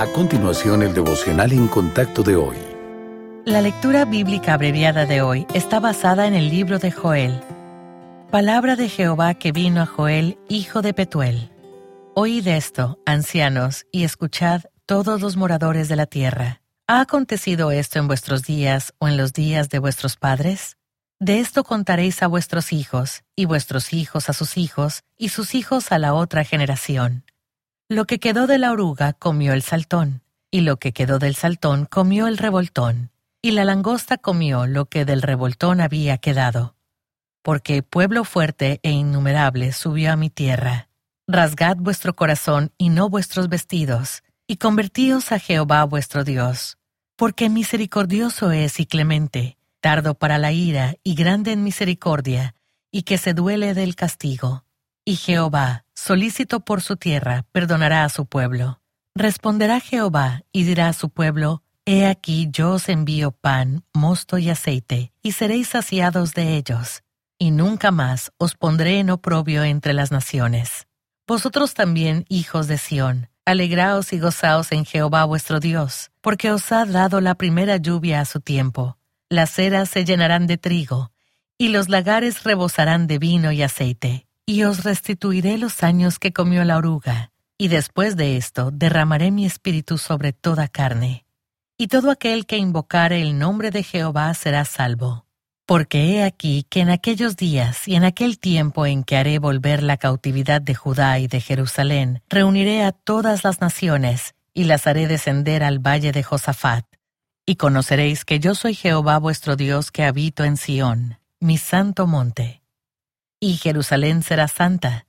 A continuación, el devocional en contacto de hoy. La lectura bíblica abreviada de hoy está basada en el libro de Joel. Palabra de Jehová que vino a Joel, hijo de Petuel. Oíd esto, ancianos, y escuchad todos los moradores de la tierra. ¿Ha acontecido esto en vuestros días o en los días de vuestros padres? De esto contaréis a vuestros hijos, y vuestros hijos a sus hijos, y sus hijos a la otra generación. Lo que quedó de la oruga comió el saltón, y lo que quedó del saltón comió el revoltón, y la langosta comió lo que del revoltón había quedado. Porque pueblo fuerte e innumerable subió a mi tierra. Rasgad vuestro corazón y no vuestros vestidos, y convertíos a Jehová vuestro Dios. Porque misericordioso es y clemente, tardo para la ira y grande en misericordia, y que se duele del castigo. Y Jehová, solícito por su tierra, perdonará a su pueblo. Responderá Jehová y dirá a su pueblo, He aquí yo os envío pan, mosto y aceite, y seréis saciados de ellos, y nunca más os pondré en oprobio entre las naciones. Vosotros también, hijos de Sión, alegraos y gozaos en Jehová vuestro Dios, porque os ha dado la primera lluvia a su tiempo. Las eras se llenarán de trigo, y los lagares rebosarán de vino y aceite y os restituiré los años que comió la oruga, y después de esto derramaré mi espíritu sobre toda carne. Y todo aquel que invocare el nombre de Jehová será salvo. Porque he aquí que en aquellos días y en aquel tiempo en que haré volver la cautividad de Judá y de Jerusalén, reuniré a todas las naciones, y las haré descender al valle de Josafat. Y conoceréis que yo soy Jehová vuestro Dios que habito en Sión, mi santo monte y Jerusalén será santa,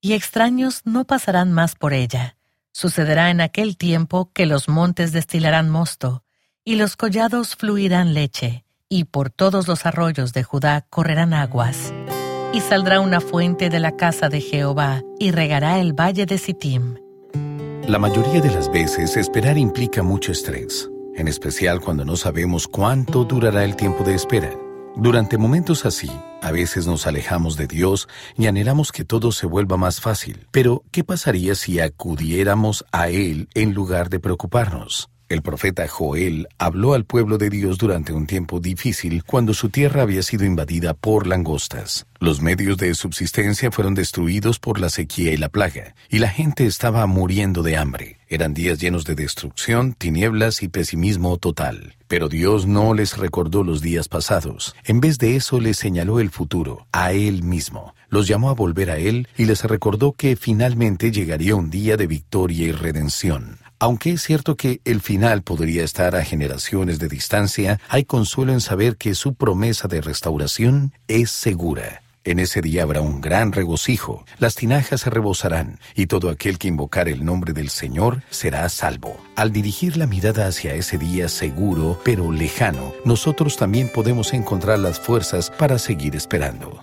y extraños no pasarán más por ella. Sucederá en aquel tiempo que los montes destilarán mosto, y los collados fluirán leche, y por todos los arroyos de Judá correrán aguas. Y saldrá una fuente de la casa de Jehová, y regará el valle de Sittim. La mayoría de las veces esperar implica mucho estrés, en especial cuando no sabemos cuánto durará el tiempo de espera. Durante momentos así, a veces nos alejamos de Dios y anhelamos que todo se vuelva más fácil. Pero, ¿qué pasaría si acudiéramos a Él en lugar de preocuparnos? El profeta Joel habló al pueblo de Dios durante un tiempo difícil cuando su tierra había sido invadida por langostas. Los medios de subsistencia fueron destruidos por la sequía y la plaga, y la gente estaba muriendo de hambre. Eran días llenos de destrucción, tinieblas y pesimismo total. Pero Dios no les recordó los días pasados. En vez de eso les señaló el futuro, a Él mismo. Los llamó a volver a Él y les recordó que finalmente llegaría un día de victoria y redención. Aunque es cierto que el final podría estar a generaciones de distancia, hay consuelo en saber que su promesa de restauración es segura. En ese día habrá un gran regocijo, las tinajas se rebosarán, y todo aquel que invocar el nombre del Señor será salvo. Al dirigir la mirada hacia ese día seguro, pero lejano, nosotros también podemos encontrar las fuerzas para seguir esperando.